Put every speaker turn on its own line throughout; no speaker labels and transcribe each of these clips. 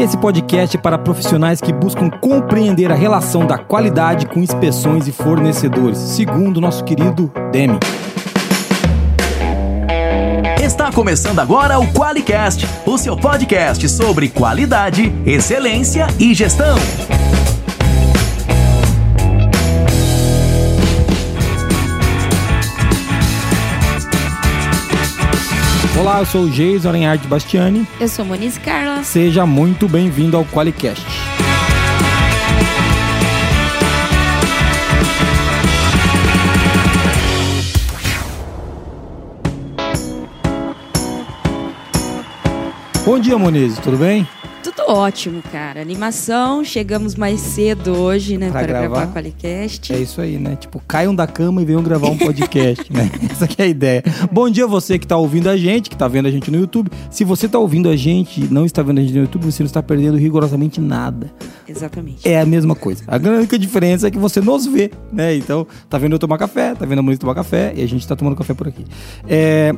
Esse podcast é para profissionais que buscam compreender a relação da qualidade com inspeções e fornecedores, segundo nosso querido Demi.
Está começando agora o QualiCast, o seu podcast sobre qualidade, excelência e gestão.
Olá, eu sou o Geis Arenhard Bastiani.
Eu sou Moniz Carla.
Seja muito bem-vindo ao QualiCast. Bom dia, Moniz, tudo bem?
Tudo ótimo, cara. Animação, chegamos mais cedo hoje, né,
Pra
para
gravar?
gravar o Qualicast.
É isso aí, né? Tipo, caiam da cama e venham gravar um podcast, né? Essa que é a ideia. Bom dia você que tá ouvindo a gente, que tá vendo a gente no YouTube. Se você tá ouvindo a gente e não está vendo a gente no YouTube, você não está perdendo rigorosamente nada.
Exatamente.
É a mesma coisa. A única diferença é que você nos vê, né? Então, tá vendo eu tomar café, tá vendo a Moniz tomar café e a gente tá tomando café por aqui. É,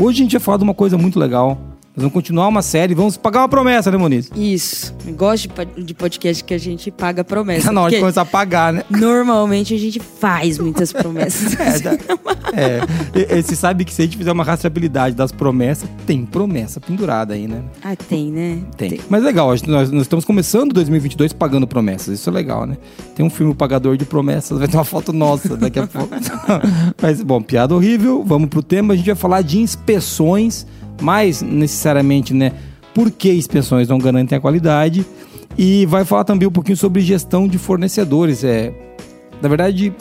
Hoje a gente vai falar de uma coisa muito legal. Nós vamos continuar uma série, vamos pagar uma promessa, né, Moniz?
Isso. Eu Gosto de pod- de podcast que a gente paga promessa.
Tá na hora de começar a pagar, né?
Normalmente a gente faz muitas promessas.
É, já- é. Você sabe que se a gente fizer uma rastreabilidade das promessas, tem promessa pendurada aí, né?
Ah, tem, né?
Tem. Mas legal, nós, nós estamos começando 2022 pagando promessas. Isso é legal, né? Tem um filme o Pagador de Promessas, vai ter uma foto nossa daqui a pouco. Mas, bom, piada horrível. Vamos pro tema. A gente vai falar de inspeções, mais necessariamente, né? Por que inspeções não garantem a qualidade? E vai falar também um pouquinho sobre gestão de fornecedores. É, na verdade,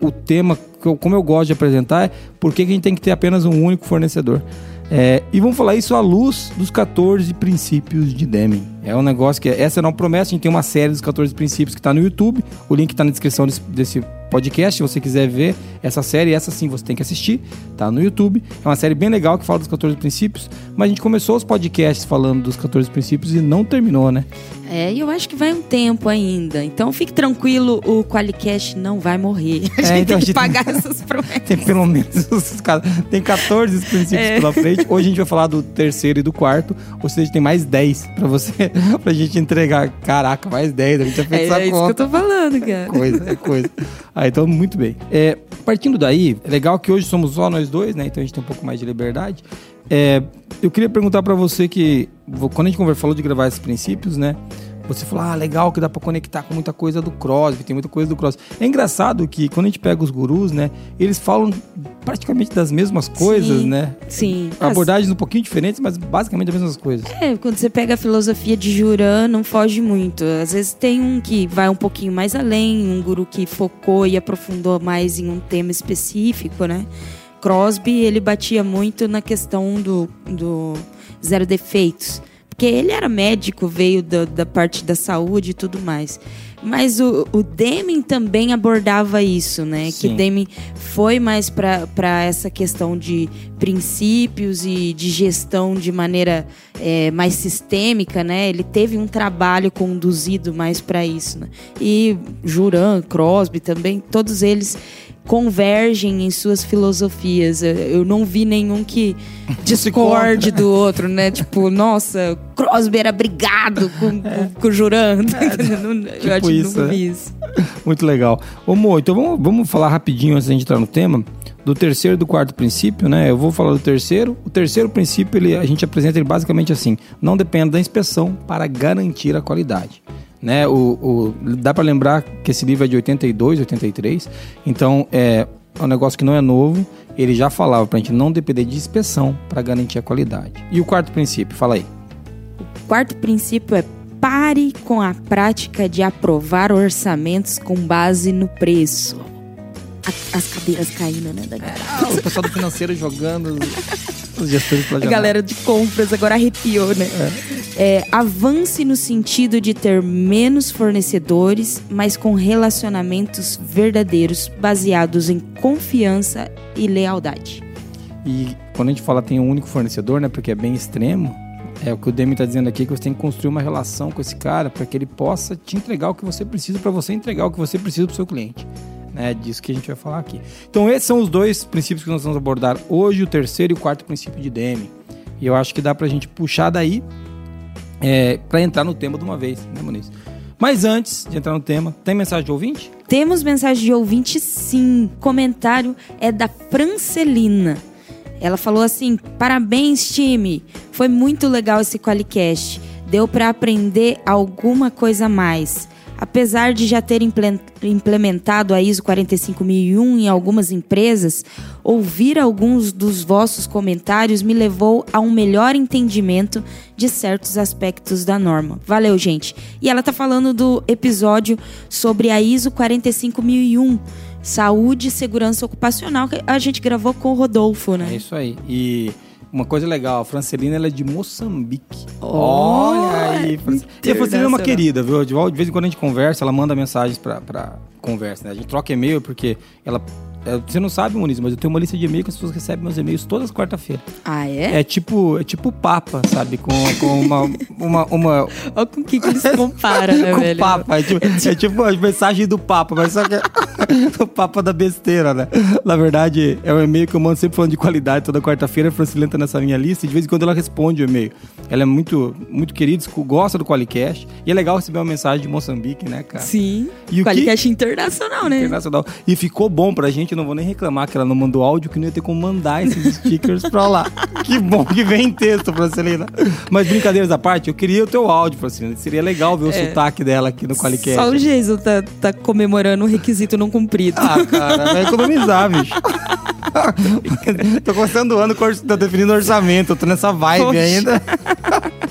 o tema, como eu gosto de apresentar, é por que que a gente tem que ter apenas um único fornecedor. É, e vamos falar isso à luz dos 14 princípios de Deming. É um negócio que, essa não promessa, a gente tem uma série dos 14 princípios que está no YouTube. O link está na descrição desse, desse podcast, se você quiser ver essa série, essa sim você tem que assistir, tá no YouTube. É uma série bem legal que fala dos 14 princípios, mas a gente começou os podcasts falando dos 14 princípios e não terminou, né?
É, e eu acho que vai um tempo ainda. Então fique tranquilo, o Qualicast não vai morrer. A
É,
gente
então
tem
a
que
gente-
pagar essas promessas.
Tem pelo menos os tem 14 princípios
É.
pela frente. Hoje a gente vai falar do terceiro e do quarto, ou seja, tem mais 10 pra você, pra gente entregar. Caraca, mais 10, a gente já fez
É,
essa
é isso que eu
conta.
tô falando, cara.
Coisa, é coisa. Ah, então muito bem. É, partindo daí, é legal que hoje somos só nós dois, né? Então a gente tem um pouco mais de liberdade. É, eu queria perguntar pra você que quando a gente falou de gravar esses princípios, né? Você falou, ah, legal que dá pra conectar com muita coisa do Crosby, tem muita coisa do Crosby. É engraçado que quando a gente pega os gurus, né? Eles falam praticamente das mesmas coisas,
Sim.
né?
Sim. As-
Abordagens um pouquinho diferentes, mas basicamente as mesmas coisas.
É, quando você pega a filosofia de Juran, não foge muito. Às vezes tem um que vai um pouquinho mais além, um guru que focou e aprofundou mais em um tema específico, né? Crosby, ele batia muito na questão do, do zero defeitos. Porque ele era médico, veio da, da parte da saúde e tudo mais. Mas o, o Deming também abordava isso, né?
Sim.
Que Deming foi mais para essa questão de princípios e de gestão de maneira é, mais sistêmica, né? Ele teve um trabalho conduzido mais para isso, né? E Juran, Crosby também, todos eles convergem em suas filosofias. Eu- não vi nenhum que discorde do outro, né? Tipo, nossa, Crosby era brigado com, com, com o Juran. Eu acho que
isso,
nunca
né?
vi isso.
Muito legal. Ô, Mo, então vamos, vamos falar rapidinho antes da gente entrar no tema. Do terceiro e do quarto princípio, né? Eu vou falar do terceiro. O terceiro princípio, ele, a gente apresenta ele basicamente assim: não dependa da inspeção para garantir a qualidade. Né? O, o- dá para lembrar que esse livro é de 82, 83. Então, é um negócio que não é novo. Ele já falava para a gente não depender de inspeção para garantir a qualidade. E o quarto princípio? Fala aí.
Quarto princípio é pare com a prática de aprovar orçamentos com base no preço. A- as cadeiras caindo, né, da galera.
Ah, o pessoal do financeiro jogando, os, os gestores
A
planejando.
galera de compras agora arrepiou, né? É, avance no sentido de ter menos fornecedores, mas com relacionamentos verdadeiros, baseados em confiança e lealdade.
E quando a gente fala tem um único fornecedor, né, porque é bem extremo, é o que o Demi está dizendo aqui, que você tem que construir uma relação com esse cara para que ele possa te entregar o que você precisa para você entregar o que você precisa para o seu cliente. Né, disso que a gente vai falar aqui. Então esses são os dois princípios que nós vamos abordar hoje, o terceiro e o quarto princípio de Demi. E eu acho que dá para a gente puxar daí é, para entrar no tema de uma vez, né, Muniz? Mas antes de entrar no tema, tem mensagem de ouvinte?
Temos mensagem de ouvinte, sim. Comentário é da Francelina. Ela falou assim: parabéns, time. Foi muito legal esse Qualicast. Deu para aprender alguma coisa a mais. Apesar de já ter implementado a ISO 45001 em algumas empresas, ouvir alguns dos vossos comentários me levou a um melhor entendimento de certos aspectos da norma. Valeu, gente. E ela tá falando do episódio sobre a ISO 45001 saúde e segurança ocupacional que a gente gravou com o Rodolfo, né?
É isso aí. E uma coisa legal, a Francelina ela é de Moçambique.
Oh,
Olha aí. Fran- E a Francelina é uma querida, viu? De vez em quando a gente conversa, ela manda mensagens pra conversa, né? A gente troca e-mail porque ela... é, Você não sabe, Muniz, mas eu tenho uma lista de e-mail que as pessoas recebem meus e-mails todas as quarta-feiras.
Ah, é?
É tipo, é tipo Papa, sabe? Com, com uma, uma, uma,
Olha com o que, que eles comparam, né,
com
velho?
Papa. É tipo, é tipo a mensagem do Papa, mas só que é o Papa da besteira, né? Na verdade, é um e-mail que eu mando sempre falando de qualidade toda quarta-feira. A Francilena tá nessa minha lista e de vez em quando ela responde o e-mail. Ela é muito, muito querida, gosta do Qualicast. E é legal receber uma mensagem de Moçambique, né, cara?
Sim.
E
Qualicast internacional, né?
Internacional. E ficou bom pra gente, eu não vou nem reclamar que ela não mandou áudio, que não ia ter como mandar esses stickers pra lá. Que bom que vem em texto, Francelina. Mas brincadeiras à parte, eu queria o teu áudio, Francelina. Seria legal ver o sotaque dela aqui no Qualicast.
Só o Jason tá, tá comemorando um requisito não cumprido.
Ah, cara, vai economizar, bicho. tô começando o ano, tô definindo orçamento, tô nessa vibe
Poxa.
ainda.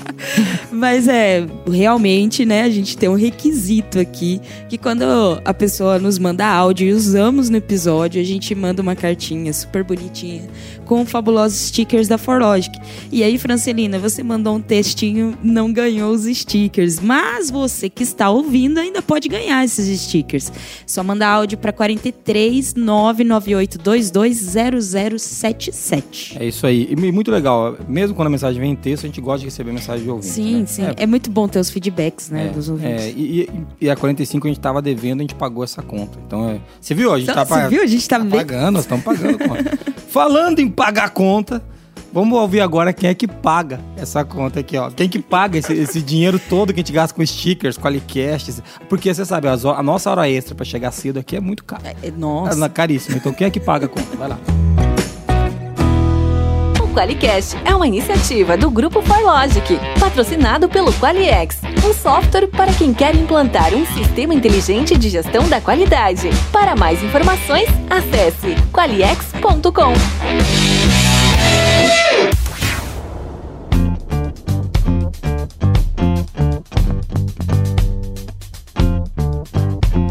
Mas é, realmente, né, a gente tem um requisito aqui, que quando a pessoa nos manda áudio e usamos no episódio, a gente manda uma cartinha super bonitinha com fabulosos stickers da Forlogic. E aí, Francelina, você mandou um textinho, não ganhou os stickers, mas você que está ouvindo ainda pode ganhar esses stickers. Só manda áudio para 43 99822 0077.
É isso aí. E muito legal, mesmo quando a mensagem vem em texto, a gente gosta de receber mensagem de ouvinte.
Sim,
né?
sim.
É,
É, muito bom ter os feedbacks, né,
É,
dos ouvintes.
é, e, e- e a 45 a gente tava devendo, a gente pagou essa conta. Então, é, você viu? A gente
Então,
tá
você
pa-
viu? A gente tá
tá pagando, nós estamos pagando. Falando em pagar conta, vamos ouvir agora quem é que paga essa conta aqui, ó. Quem que paga esse, esse dinheiro todo que a gente gasta com stickers, qualicasts. Porque você sabe, a nossa hora extra pra chegar cedo aqui é muito cara.
É, Nossa.
É caríssimo. Então, quem é que paga a conta? Vai lá.
O Qualicast é uma iniciativa do Grupo Forlogic, patrocinado pelo Qualiex, um software para quem quer implantar um sistema inteligente de gestão da qualidade. Para mais informações, acesse qualiex.com.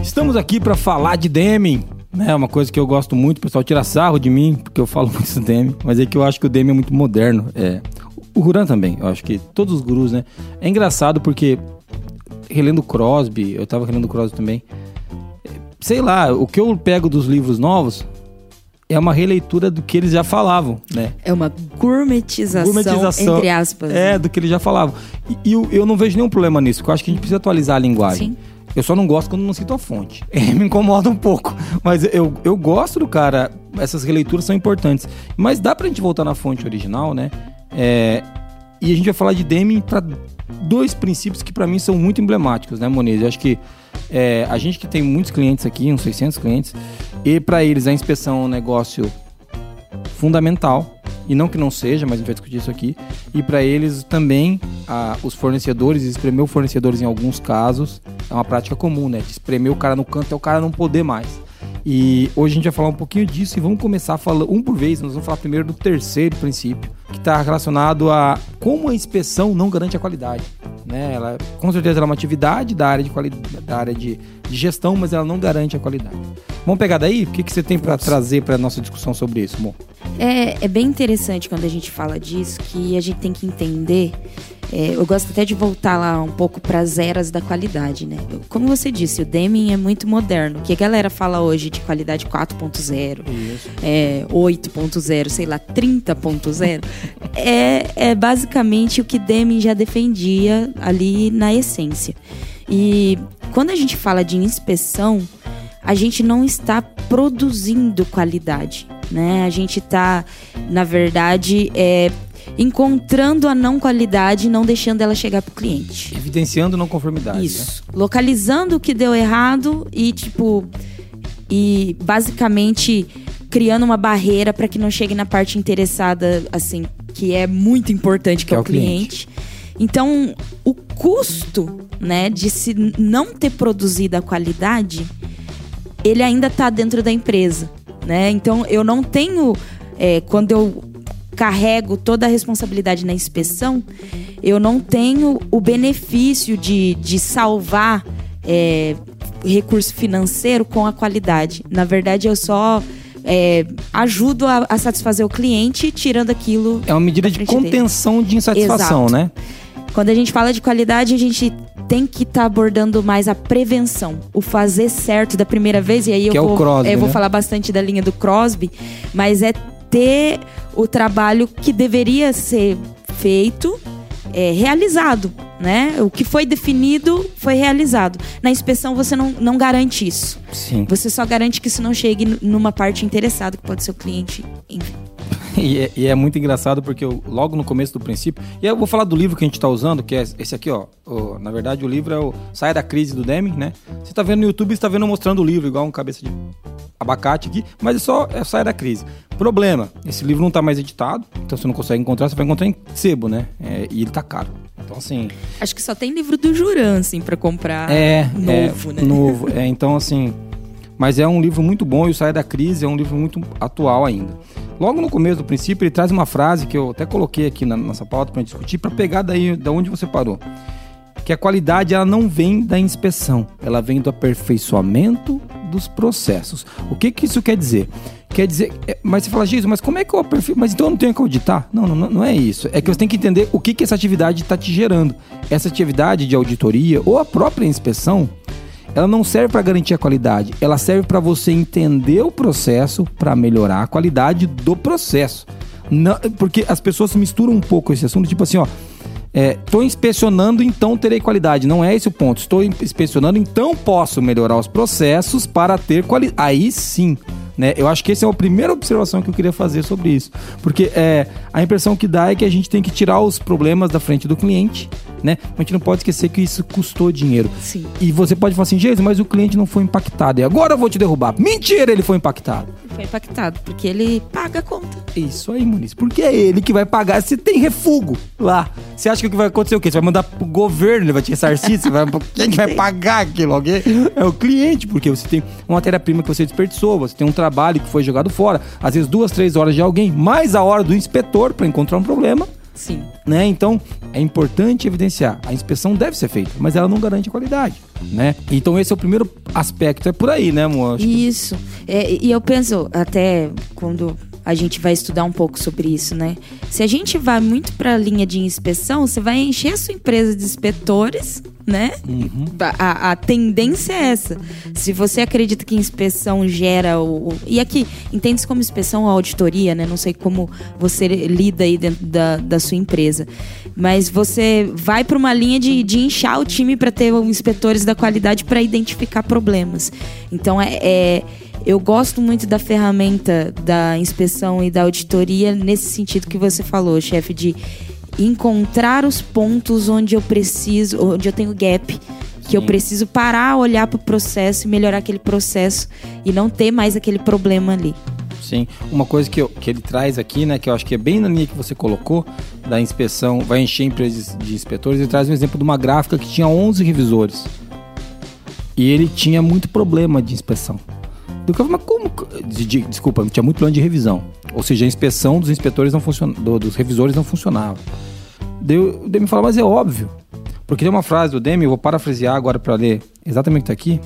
Estamos aqui pra falar de Deming. É uma coisa que eu gosto muito, o pessoal tira sarro de mim, porque eu falo muito do Deming, mas é que eu acho que o Deming é muito moderno. É. O Huran também, eu acho que todos os gurus, né? É engraçado porque, relendo Crosby, eu tava relendo Crosby também, sei lá, o que eu pego dos livros novos é uma releitura do que eles já falavam, né?
É uma gourmetização,
Gourmetização.
entre aspas.
É,
né?
do que eles já falavam. E, e eu, eu não vejo nenhum problema nisso, porque eu acho que a gente precisa atualizar a linguagem.
Sim.
Eu só não gosto quando não cito a fonte. Me incomoda um pouco. Mas eu, eu gosto do cara. Essas releituras são importantes. Mas dá pra gente voltar na fonte original, né? É, e a gente vai falar de Deming para dois princípios que pra mim são muito emblemáticos, né, Moniz? Eu acho que é, a gente que tem muitos clientes aqui, uns 600 clientes, e pra eles a inspeção é um negócio fundamental. E não que não seja, mas a gente vai discutir isso aqui. E para eles também, a- os fornecedores, espremer fornecedores em alguns casos, é uma prática comum, né? De espremer o cara no canto até o cara não poder mais. E hoje a gente vai falar um pouquinho disso e vamos começar falando um por vez. Nós vamos falar primeiro do terceiro princípio, que está relacionado a como a inspeção não garante a qualidade. Né? Ela, com certeza ela é uma atividade da área de, quali da área de, de gestão, mas ela não garante a qualidade. Vamos pegar daí? O que, que você tem para trazer para nossa discussão sobre isso, Mo?
É, é bem interessante quando a gente fala disso, que a gente tem que entender. É, eu gosto até de voltar lá um pouco para as eras da qualidade, né? Como você disse, o Deming é muito moderno. O que a galera fala hoje de qualidade 4.0,
Isso.
é, 8.0, sei lá, 30.0, é, é basicamente o que Deming já defendia ali na essência. E quando a gente fala de inspeção, a gente não está produzindo qualidade, né? A gente está, na verdade, é, encontrando a não qualidade e não deixando ela chegar pro cliente.
Evidenciando não conformidade.
Isso. Né? Localizando o que deu errado e, tipo, e basicamente criando uma barreira para que não chegue na parte interessada, assim, que é muito importante, que, que é, é o cliente. cliente. Então, o custo, né, de se não ter produzido a qualidade, ele ainda está dentro da empresa, né? Então, eu não tenho, é, quando eu carrego toda a responsabilidade na inspeção, eu não tenho o benefício de, de salvar é, recurso financeiro com a qualidade. Na verdade, eu só é, ajudo a, a, satisfazer o cliente tirando aquilo.
É uma medida de contenção dele. de insatisfação,
Exato.
né?
Quando a gente fala de qualidade, a gente tem que estar tá abordando mais a prevenção, o fazer certo da primeira vez. E aí eu,
que
vou,
é o Crosby,
eu vou
né?
falar bastante da linha do Crosby, mas é ter o trabalho que deveria ser feito é, realizado, né? O que foi definido foi realizado. Na inspeção você não, não garante isso.
Sim.
Você só garante que isso não chegue numa parte interessada, que pode ser o cliente, enfim.
E é, e é, muito engraçado porque eu, logo no começo do princípio. E eu vou falar do livro que a gente está usando, que é esse aqui, ó. O, na verdade, o livro é o Saia da Crise do Deming, né? Você está vendo no YouTube, você está vendo mostrando o livro, igual um cabeça de abacate aqui, mas é só é Saia da Crise. Problema: esse livro não está mais editado, então você não consegue encontrar, você vai encontrar em sebo, né? É, e ele tá caro. Então, assim.
Acho que só tem livro do Juran, assim, pra comprar
é,
novo,
é,
né?
Novo. É, então, assim. Mas é um livro muito bom e o Saia da Crise é um livro muito atual ainda. Logo no começo do princípio, ele traz uma frase que eu até coloquei aqui na nossa pauta para discutir, para pegar daí da onde você parou. Que a qualidade ela não vem da inspeção, ela vem do aperfeiçoamento dos processos. O que, que isso quer dizer? Quer dizer, é, mas você fala, Jesus, mas como é que eu aperfei? Mas então eu não tenho que auditar? Não, não, não é isso. É que você tem que entender o que, que essa atividade está te gerando. Essa atividade de auditoria ou a própria inspeção, ela não serve para garantir a qualidade, ela serve para você entender o processo para melhorar a qualidade do processo. Não, porque as pessoas misturam um pouco esse assunto, tipo assim, ó. Estou é, inspecionando, então terei qualidade. Não é esse o ponto. Estou inspecionando, então posso melhorar os processos para ter qualidade. Aí sim. Né? Eu acho que essa é a primeira observação que eu queria fazer sobre isso. Porque é, a impressão que dá é que a gente tem que tirar os problemas da frente do cliente né? A gente não pode esquecer que isso custou dinheiro.
Sim.
E você pode falar assim, Jesus, mas o cliente não foi impactado. E agora eu vou te derrubar. Mentira, ele foi impactado.
Foi impactado, porque ele paga a conta.
Isso aí, Muniz. Porque é ele que vai pagar se tem refugo lá. Você acha que o que vai acontecer o quê? Você vai mandar pro governo, ele vai te ressarcir, você vai... quem vai pagar aquilo? Alguém? É o cliente, porque você tem uma matéria-prima que você desperdiçou, você tem um trabalho que foi jogado fora, às vezes duas, três horas de alguém, mais a hora do inspetor para encontrar um problema
Sim.
Né? Então, é importante evidenciar. A inspeção deve ser feita, mas ela não garante a qualidade. Né? Então, esse é o primeiro aspecto. É por aí, né, amor?
Isso. É, e eu penso, até quando a gente vai estudar um pouco sobre isso, né? Se a gente vai muito para a linha de inspeção, você vai encher a sua empresa de inspetores, né?
Uhum.
A, a, tendência é essa. Se você acredita que inspeção gera o. E aqui, entende-se como inspeção ou auditoria, né? Não sei como você lida aí dentro da, da sua empresa. Mas você vai para uma linha de, de inchar o time para ter inspetores da qualidade para identificar problemas. Então é, é eu gosto muito da ferramenta da inspeção e da auditoria nesse sentido que você falou, chefe, de encontrar os pontos onde eu preciso, onde eu tenho gap, que eu preciso parar, olhar para o processo e melhorar aquele processo e não ter mais aquele problema ali.
Sim, uma coisa que, eu, que ele traz aqui, né, que eu acho que é bem na linha que você colocou, da inspeção, vai encher empresas de inspetores, ele traz um exemplo de uma gráfica que tinha 11 revisores. E ele tinha muito problema de inspeção. Eu falei, mas como? De, de, desculpa, tinha muito plano de revisão. Ou seja, a inspeção dos inspetores não funcionava, do, dos revisores não funcionava. Deu, o Demi falou, mas é óbvio. Porque tem uma frase do Demi, eu vou parafrasear agora para ler exatamente o que está aqui.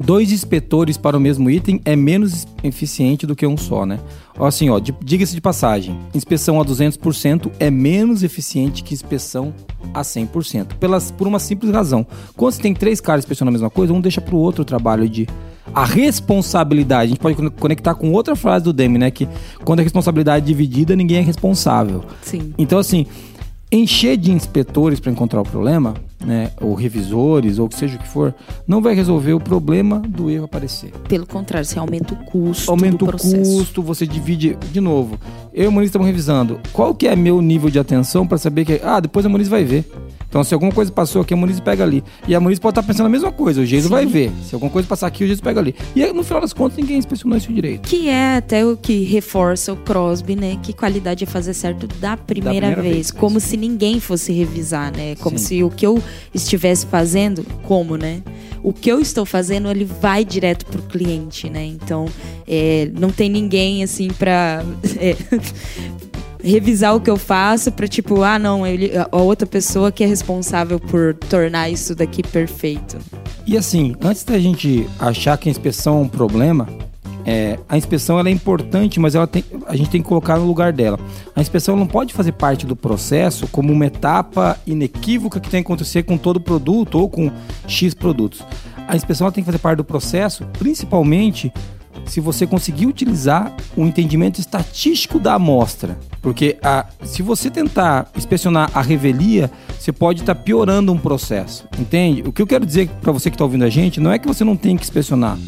Dois inspetores para o mesmo item é menos eficiente do que um só, né? Assim, ó, diga-se de passagem, inspeção a 200% é menos eficiente que inspeção a 100%, pelas, por uma simples razão. Quando você tem três caras inspecionando a mesma coisa, um deixa para o outro o trabalho de a responsabilidade. A gente pode conectar com outra frase do Demi, né? Que quando a responsabilidade é dividida, ninguém é responsável.
Sim.
Então, assim, encher de inspetores para encontrar o problema né, ou revisores, ou seja o que for, não vai resolver o problema do erro aparecer.
Pelo contrário, você aumenta o custo
Aumenta o custo, você divide. De novo, eu e a Moniz estamos revisando. Qual que é meu nível de atenção para saber que. Ah, depois a Moniz vai ver. Então, se alguma coisa passou aqui, a Moniz pega ali. E a Moniz pode estar pensando a mesma coisa, o Geiso vai ver. Se alguma coisa passar aqui, o Geiso pega ali. E aí, no final das contas, ninguém inspecionou isso direito.
Que é até o que reforça o Crosby, né? Que qualidade é fazer certo da primeira,
primeira
vez.
vez,
Como se ninguém fosse revisar, né? Como
Sim.
se o que eu estivesse fazendo, como, né? O que eu estou fazendo, ele vai direto pro cliente, né? Então, é, não tem ninguém, assim, pra... é, revisar o que eu faço pra tipo, ah, não, ele, a outra pessoa que é responsável por tornar isso daqui perfeito.
E assim, antes da gente achar que a inspeção é um problema, é, a inspeção ela é importante, mas ela tem, a gente tem que colocar no lugar dela. A inspeção não pode fazer parte do processo como uma etapa inequívoca que tem que acontecer com todo produto ou com X produtos. A inspeção tem que fazer parte do processo, principalmente se você conseguir utilizar o entendimento estatístico da amostra. Porque a, se você tentar inspecionar a revelia, você pode estar piorando um processo. Entende? O que eu quero dizer para você que está ouvindo a gente não é que você não tem que inspecionar.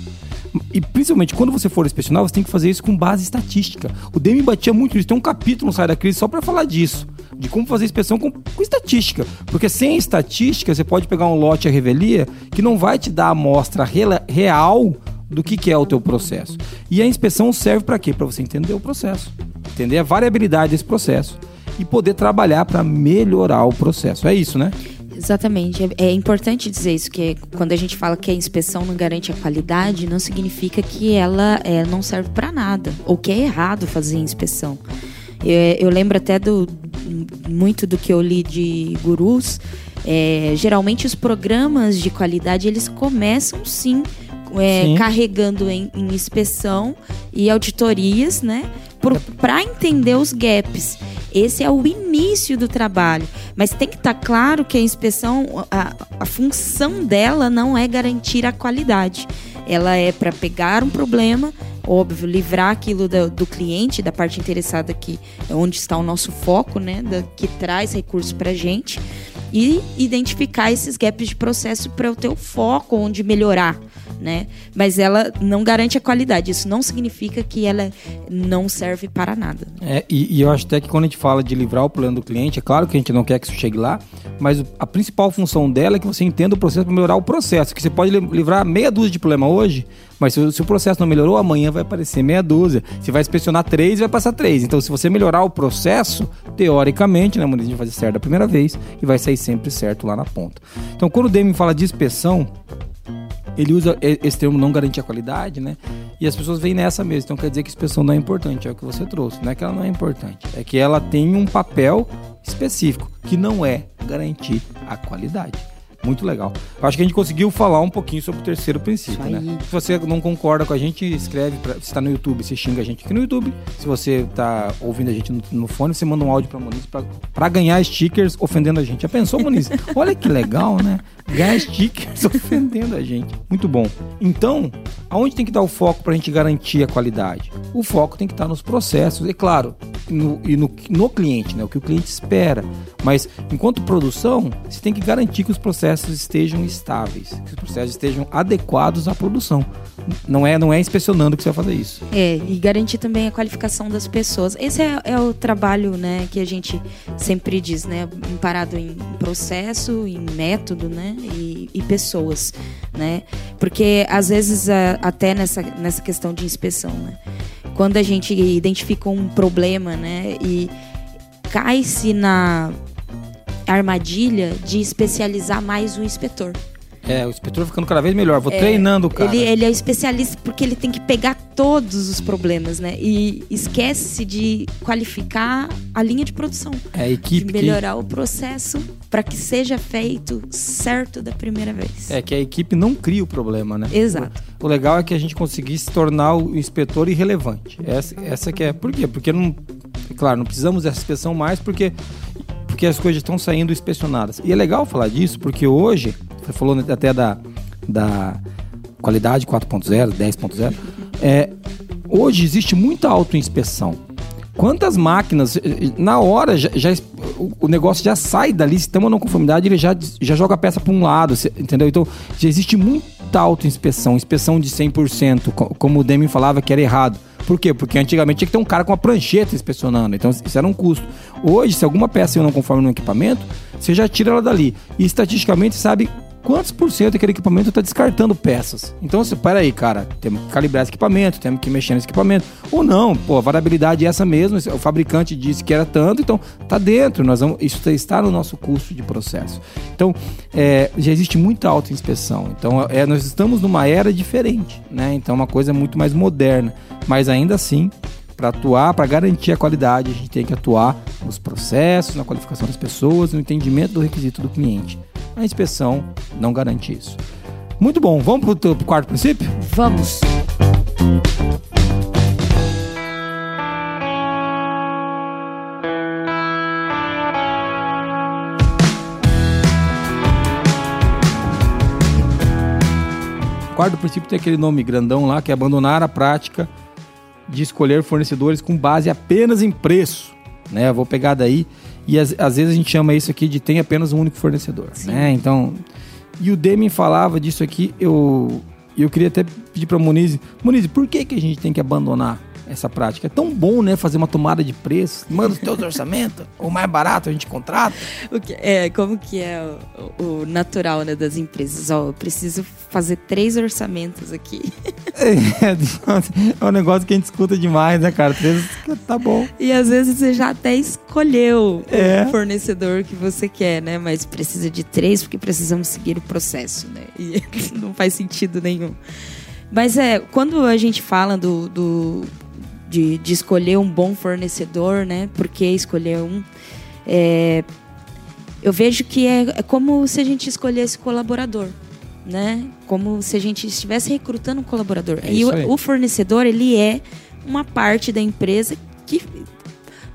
E principalmente quando você for inspecionar, você tem que fazer isso com base estatística. O Demi batia muito nisso. Tem um capítulo no Sai da Crise só para falar disso. De como fazer inspeção com, com estatística. Porque sem estatística, você pode pegar um lote a revelia que não vai te dar a amostra real do que, que é o teu processo. E a inspeção serve para quê? Para você entender o processo. Entender a variabilidade desse processo. E poder trabalhar para melhorar o processo. É isso, né?
Exatamente. É, é importante dizer isso, que quando a gente fala que a inspeção não garante a qualidade, não significa que ela é, não serve para nada, ou que é errado fazer inspeção. Eu, eu lembro até do muito do que eu li de gurus. é, geralmente os programas de qualidade eles começam sim, é, carregando em, em inspeção e auditorias, né? Para entender os gaps. Esse é o início do trabalho. Mas tem que estar claro que a inspeção, a, a função dela não é garantir a qualidade. Ela é para pegar um problema, óbvio, livrar aquilo do, do cliente, da parte interessada que é onde está o nosso foco, né? da- que traz recurso para gente. E identificar esses gaps de processo para o teu foco, onde melhorar. Né? Mas ela não garante a qualidade. Isso não significa que ela não serve para nada.
É, e, e eu acho até que quando a gente fala de livrar o problema do cliente, é claro que a gente não quer que isso chegue lá, mas a principal função dela é que você entenda o processo para melhorar o processo. Que você pode li- livrar meia dúzia de problema hoje, mas se, o- se o processo não melhorou, amanhã vai aparecer meia dúzia. Se vai inspecionar três, vai passar três. Então, se você melhorar o processo, teoricamente, né, Muniz, a gente vai fazer certo da primeira vez e vai sair sempre certo lá na ponta. Então, quando o Deming fala de inspeção, ele usa esse termo não garantir a qualidade, né? E as pessoas veem nessa mesmo. Então quer dizer que a inspeção não é importante, é o que você trouxe. Não é que ela não é importante, é que ela tem um papel específico, que não é garantir a qualidade. Muito legal. Eu acho que a gente conseguiu falar um pouquinho sobre o terceiro princípio, né? Se você não concorda com a gente, escreve. Pra, se está no YouTube, você xinga a gente aqui no YouTube. Se você está ouvindo a gente no, no fone, você manda um áudio para Muniz para ganhar stickers ofendendo a gente. Já pensou, Muniz? Olha que legal, né? Ganhar stickers ofendendo a gente. Muito bom. Então, aonde tem que dar o foco para a gente garantir a qualidade? O foco tem que estar nos processos, e claro, no, e no, no cliente, né? O que o cliente espera. Mas, enquanto produção, você tem que garantir que os processos estejam estáveis, que os processos estejam adequados à produção. Não é, não é inspecionando que você vai fazer isso.
É, e garantir também a qualificação das pessoas. Esse é, é o trabalho, né, que a gente sempre diz, né, parado em processo, em método, né, e, e pessoas, né, porque às vezes a- até nessa, nessa questão de inspeção, né, quando a gente identifica um problema, né, e cai-se na armadilha de especializar mais o inspetor.
É, o inspetor ficando cada vez melhor. Vou
É,
treinando o cara.
Ele, ele é especialista porque ele tem que pegar todos os problemas, né? E esquece de qualificar a linha de produção.
É a equipe
de
que-
melhorar o processo para que seja feito certo da primeira vez.
É que a equipe não cria o problema, né?
Exato.
O legal é que a gente conseguisse tornar o inspetor irrelevante. Essa, essa que é. Por quê? Porque não. Claro, não precisamos dessa inspeção mais porque, porque as coisas estão saindo inspecionadas. E é legal falar disso porque hoje, você falou até da, da qualidade 4.0, 10.0, é, hoje existe muita autoinspeção. Quantas máquinas, na hora, já, já- o, negócio já sai dali, se tem uma não conformidade, ele já, já joga a peça para um lado, entendeu? Então, já existe muita autoinspeção, inspeção de 100%, co- como o Demi falava que era errado. Por quê? Porque antigamente tinha que ter um cara com uma prancheta inspecionando, então isso era um custo. Hoje, se alguma peça não conforme no equipamento, você já tira ela dali. E estatisticamente sabe quantos por cento aquele equipamento está descartando peças. Então, você, peraí, cara, temos que calibrar esse equipamento, temos que mexer nesse equipamento. Ou não, pô, a variabilidade é essa mesmo, o fabricante disse que era tanto, então tá dentro, nós vamos, isso está no nosso custo de processo. Então, é, já existe muita autoinspeção. Então, é, nós estamos numa era diferente, né? Então, é uma coisa muito mais moderna. Mas ainda assim, para atuar, para garantir a qualidade, a gente tem que atuar nos processos, na qualificação das pessoas, no entendimento do requisito do cliente. A inspeção não garante isso. Muito bom, vamos para o quarto princípio?
Vamos.
Quarto princípio tem aquele nome grandão lá, que é abandonar a prática de escolher fornecedores com base apenas em preço. Né? Eu vou pegar daí. E às, às vezes a gente chama isso aqui de tem apenas um único fornecedor. Né? Então. E o Demi falava disso aqui, eu, eu queria até pedir para Muniz, Muniz, por que, que a gente tem que abandonar essa prática? É tão bom, né, fazer uma tomada de preço, manda os teus orçamentos, o mais barato a gente contrata.
O que- é, como que é o, o natural né, das empresas? Ó, eu preciso fazer três orçamentos aqui.
É, um negócio que a gente escuta demais, né, cara? Três, tá bom.
E às vezes você já até escolheu
É.
o fornecedor que você quer, né? Mas precisa de três porque precisamos seguir o processo, né? E não faz sentido nenhum. Mas é, quando a gente fala do, do- de, de escolher um bom fornecedor, né? Por que escolher um? É, eu vejo que é, é como se a gente escolhesse colaborador, né? Como se a gente estivesse recrutando um colaborador.
É
e o, o fornecedor, ele é uma parte da empresa que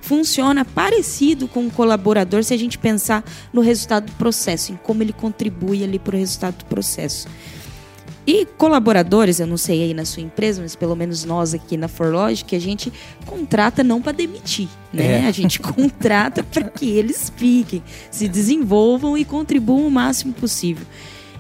funciona parecido com o colaborador se a gente pensar no resultado do processo, em como ele contribui ali para o resultado do processo. E colaboradores, eu não sei aí na sua empresa, mas pelo menos nós aqui na Forlogic, a gente contrata não para demitir, né?
É.
A gente contrata para que eles fiquem, se desenvolvam e contribuam o máximo possível.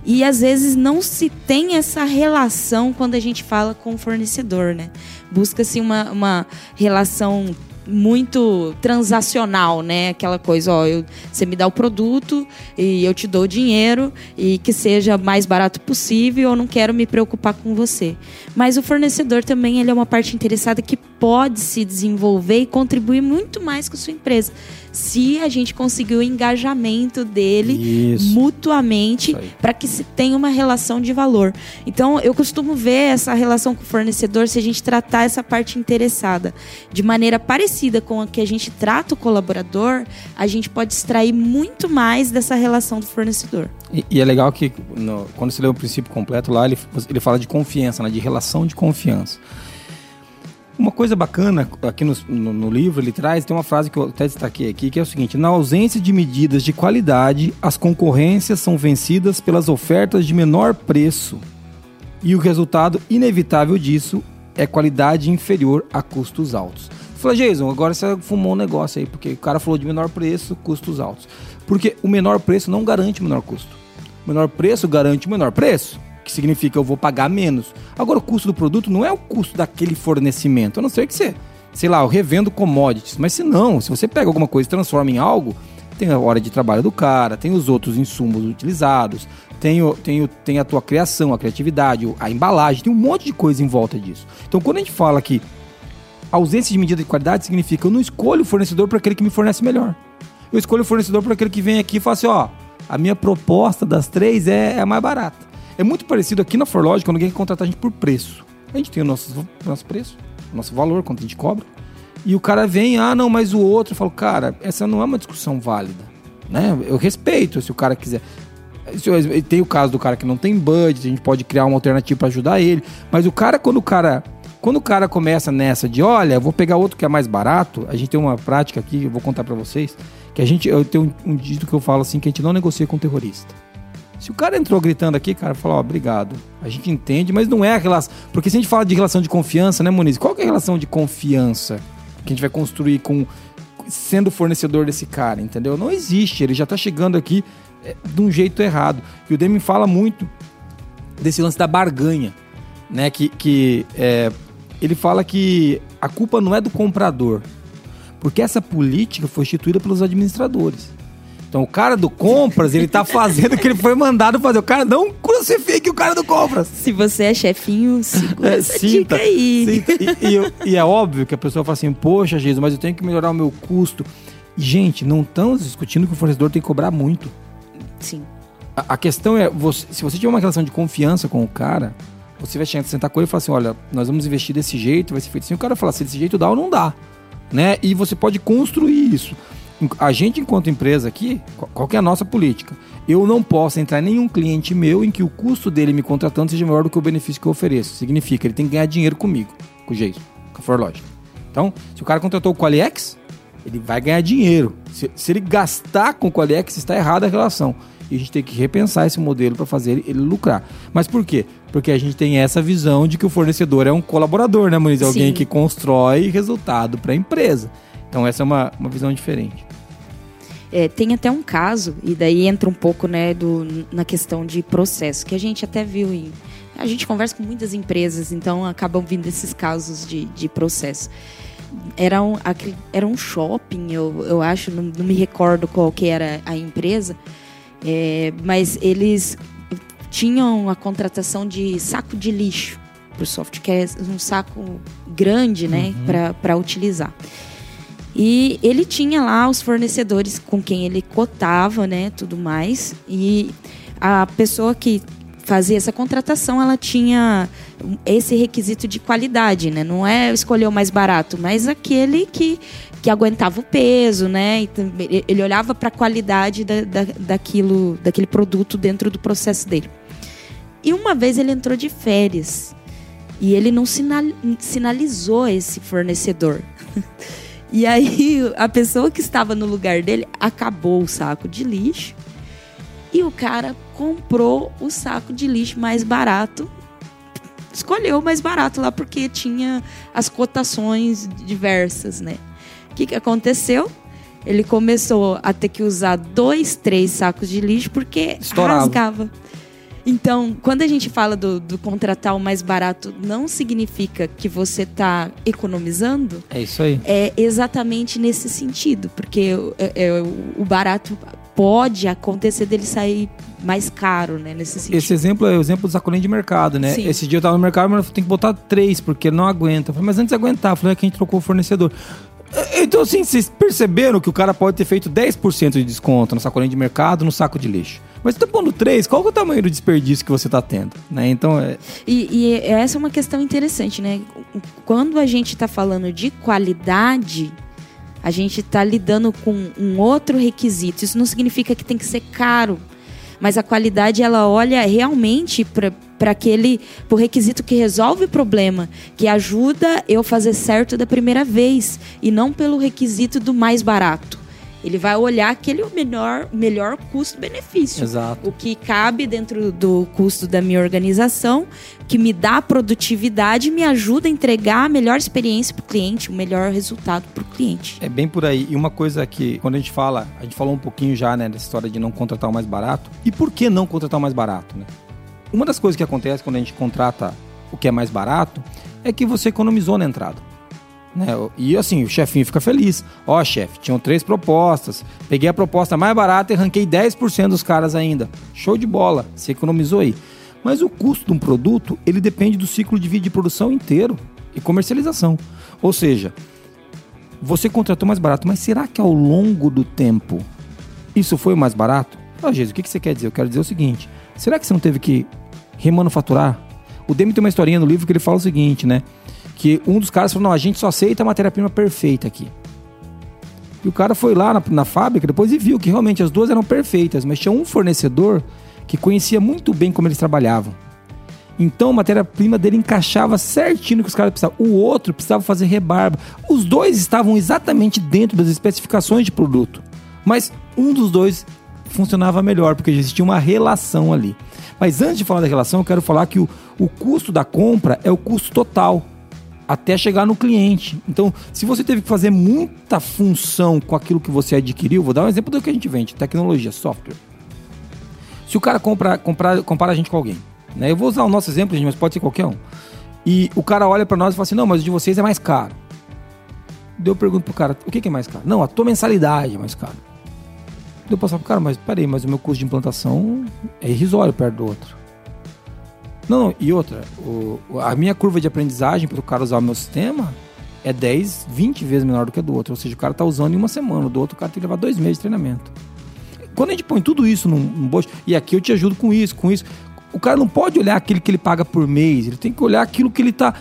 E às vezes não se tem essa relação quando a gente fala com o fornecedor, né? Busca-se uma, uma relação muito transacional, né? Aquela coisa, ó, eu, você me dá o produto e eu te dou o dinheiro e que seja mais barato possível, eu não quero me preocupar com você. Mas o fornecedor também ele é uma parte interessada que pode se desenvolver e contribuir muito mais com a sua empresa. Se a gente conseguir o engajamento dele
Isso.
mutuamente para que se tenha uma relação de valor. Então, eu costumo ver essa relação com o fornecedor se a gente tratar essa parte interessada de maneira parecida com a que a gente trata o colaborador, a gente pode extrair muito mais dessa relação do fornecedor.
E, e é legal que no- quando você lê o princípio completo lá, ele, ele fala de confiança, né, de relação de confiança. Uma coisa bacana aqui no, no- no livro ele traz, tem uma frase que eu até destaquei aqui, que é o seguinte: na ausência de medidas de qualidade, as concorrências são vencidas pelas ofertas de menor preço. E o resultado inevitável disso é qualidade inferior a custos altos. Fala, Jason, agora você fumou um negócio aí, porque o cara falou de menor preço, custos altos. Porque o menor preço não garante o menor custo. O menor preço garante o menor preço, que significa eu vou pagar menos. Agora, o custo do produto não é o custo daquele fornecimento, a não ser que você, sei lá, eu revendo commodities. Mas se não, se você pega alguma coisa e transforma em algo, tem a hora de trabalho do cara, tem os outros insumos utilizados, tem, o- tem, o- tem a tua criação, a criatividade, a embalagem, tem um monte de coisa em volta disso. Então, quando a gente fala que ausência de medida de qualidade significa eu não escolho o fornecedor para aquele que me fornece melhor. Eu escolho o fornecedor para aquele que vem aqui e fala assim, ó, a minha proposta das três é, é a mais barata. É muito parecido aqui na Forlogic, quando alguém quer contratar a gente por preço. A gente tem o nosso, nosso preço, o nosso valor, quanto a gente cobra. E o cara vem, ah, não, mas o outro. Eu falo, cara, essa não é uma discussão válida. Né? Eu respeito se o cara quiser. Tem o caso do cara que não tem budget, a gente pode criar uma alternativa para ajudar ele. Mas o cara, quando o cara. Quando o cara começa nessa de, olha, vou pegar outro que é mais barato, a gente tem uma prática aqui, eu vou contar para vocês, que a gente, eu tenho um dito que eu falo assim, que a gente não negocia com terrorista. Se o cara entrou gritando aqui, cara, fala, ó, obrigado. A gente entende, mas não é a relação. Porque se a gente fala de relação de confiança, né, Muniz? Qual é a relação de confiança? que a gente vai construir com sendo fornecedor desse cara, entendeu? Não existe, ele já tá chegando aqui é, de um jeito errado. E o Demi fala muito desse lance da barganha, né? Que, que é, ele fala que a culpa não é do comprador, porque essa política foi instituída pelos administradores. Então o cara do compras, ele tá fazendo o que ele foi mandado fazer. O cara não crucifique o cara do compras.
Se você é chefinho, segura
É,
essa
sinta,
dica aí.
sinta. E, e e é óbvio que a pessoa fala assim, poxa, Jesus, mas eu tenho que melhorar o meu custo. Gente, não estamos discutindo que o fornecedor tem que cobrar muito.
Sim.
A, a questão é, você- se você tiver uma relação de confiança com o cara, você vai chegar, sentar com ele e falar assim, olha, nós vamos investir desse jeito, vai ser feito assim. O cara fala, se desse jeito dá ou não dá. Né? E você pode construir isso. A gente, enquanto empresa aqui, qual- que é a nossa política? Eu não posso entrar em nenhum cliente meu em que o custo dele me contratando seja maior do que o benefício que eu ofereço. Significa, ele tem que ganhar dinheiro comigo, com o Jason, com a ForLogic. Então, se o cara contratou o Qualiex, ele vai ganhar dinheiro. Se, se ele gastar com o Qualiex, está errada a relação. E a gente tem que repensar esse modelo para fazer ele, ele lucrar. Mas por quê? Porque a gente tem essa visão de que o fornecedor é um colaborador, né, Muniz? É Alguém
Sim.
que constrói resultado para a empresa. Então, essa é uma, uma visão diferente.
É, tem até um caso, e daí entra um pouco né, do, na questão de processo, que a gente até viu em. A gente conversa com muitas empresas, então acabam vindo esses casos de, de processo. Era um, era um shopping, eu, eu acho, não, não me recordo qual que era a empresa, é, mas eles tinham a contratação de saco de lixo para o software, que é um saco grande né, para utilizar. E ele tinha lá os fornecedores com quem ele cotava, né, tudo mais. E a pessoa que fazia essa contratação, ela tinha esse requisito de qualidade, né? Não é escolher o mais barato, mas aquele que, que aguentava o peso, né? Ele olhava para a qualidade da, da, daquilo, daquele produto dentro do processo dele. E uma vez ele entrou de férias e ele não sinal, sinalizou esse fornecedor. E aí a pessoa que estava no lugar dele acabou o saco de lixo e o cara comprou o saco de lixo mais barato. Escolheu o mais barato lá porque tinha as cotações diversas, né? O que, que aconteceu? Ele começou a ter que usar dois, três sacos de lixo porque
Estourava.
rasgava. Então, quando a gente fala do, do contratar o mais barato, não significa que você está economizando,
É isso aí.
é exatamente nesse sentido, porque é, é, o barato pode acontecer dele sair mais caro, né? Nesse sentido.
Esse exemplo é o exemplo do sacolinho de mercado, né?
Sim.
Esse dia eu tava no mercado, mas tem que botar três, porque não aguenta. Eu falei, mas antes de aguentar, eu falei, é que a gente trocou o fornecedor. Então, assim, vocês perceberam que o cara pode ter feito 10% de desconto no sacolinho de mercado, no saco de lixo. Mas você tá pondo 3, qual é o tamanho do desperdício que você tá tendo? Né? Então, é,
E, e essa é uma questão interessante, né? Quando a gente está falando de qualidade, a gente está lidando com um outro requisito. Isso não significa que tem que ser caro, mas a qualidade ela olha realmente para aquele pro requisito que resolve o problema, que ajuda eu fazer certo da primeira vez e não pelo requisito do mais barato. Ele vai olhar aquele melhor melhor custo-benefício
exato.
o que cabe dentro do custo da minha organização, que me dá produtividade e me ajuda a entregar a melhor experiência para o cliente, o melhor resultado para o cliente.
É bem por aí. E uma coisa que, quando a gente fala, a gente falou um pouquinho já, né, dessa história de não contratar o mais barato. E por que não contratar o mais barato, né? Uma das coisas que acontece quando a gente contrata o que é mais barato é que você economizou na entrada. Né? E assim, o chefinho fica feliz. Ó, chefe, tinham três propostas. Peguei a proposta mais barata e ranquei 10% dos caras ainda. Show de bola, você economizou aí. Mas o custo de um produto, ele depende do ciclo de vida de produção inteiro e comercialização. Ou seja, você contratou mais barato, mas será que ao longo do tempo isso foi mais barato? Ah, Jesus, o que você quer dizer? Eu quero dizer o seguinte: será que você não teve que remanufaturar? O Demi tem uma historinha no livro que ele fala o seguinte, né? Que um dos caras falou: não, a gente só aceita a matéria-prima perfeita aqui. E o cara foi lá na, na fábrica depois e viu que realmente as duas eram perfeitas, mas tinha um fornecedor que conhecia muito bem como eles trabalhavam. Então a matéria-prima dele encaixava certinho no que os caras precisavam. O outro precisava fazer rebarba. Os dois estavam exatamente dentro das especificações de produto. Mas um dos dois funcionava melhor, porque existia uma relação ali. Mas antes de falar da relação, eu quero falar que o, o custo da compra é o custo total. até chegar no cliente. Então, se você teve que fazer muita função com aquilo que você adquiriu, vou dar um exemplo do que a gente vende, tecnologia, software. Se o cara compra, compara a gente com alguém, né? Eu vou usar o nosso exemplo, mas pode ser qualquer um. E o cara olha para nós e fala assim: "Não, mas o de vocês é mais caro". Daí eu pergunto pro cara: "O que, que é mais caro?". "Não, a tua mensalidade é mais cara". Eu pro cara: "Mas peraí, mas o meu custo de implantação é irrisório perto do outro". Não, não, e outra, o, a minha curva de aprendizagem para o cara usar o meu sistema é 10, 20 vezes menor do que a do outro. Ou seja, o cara está usando em uma semana, do outro o cara tem que levar dois meses de treinamento. Quando a gente põe tudo isso num, num e aqui eu te ajudo com isso, com isso, o cara não pode olhar aquilo que ele paga por mês, ele tem que olhar aquilo que ele está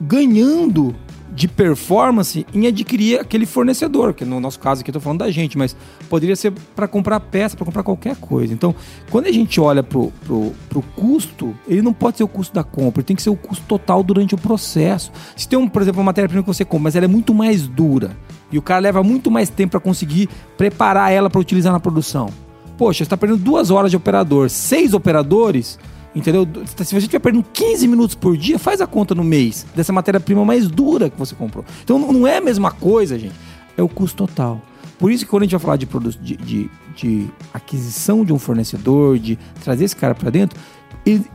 ganhando de performance em adquirir aquele fornecedor, que no nosso caso aqui eu estou falando da gente, mas poderia ser para comprar peça, para comprar qualquer coisa. Então, quando a gente olha pro, pro, pro custo, ele não pode ser o custo da compra, ele tem que ser o custo total durante o processo. Se tem, um, por exemplo, uma matéria-prima que você compra, mas ela é muito mais dura, e o cara leva muito mais tempo para conseguir preparar ela para utilizar na produção. Poxa, você está perdendo duas horas de operador, seis operadores Entendeu? Se você estiver perdendo 15 minutos por dia, faz a conta no mês dessa matéria-prima mais dura que você comprou. Então não é a mesma coisa, gente. É o custo total. Por isso que quando a gente vai falar de, de, de, de aquisição de um fornecedor, de trazer esse cara para dentro,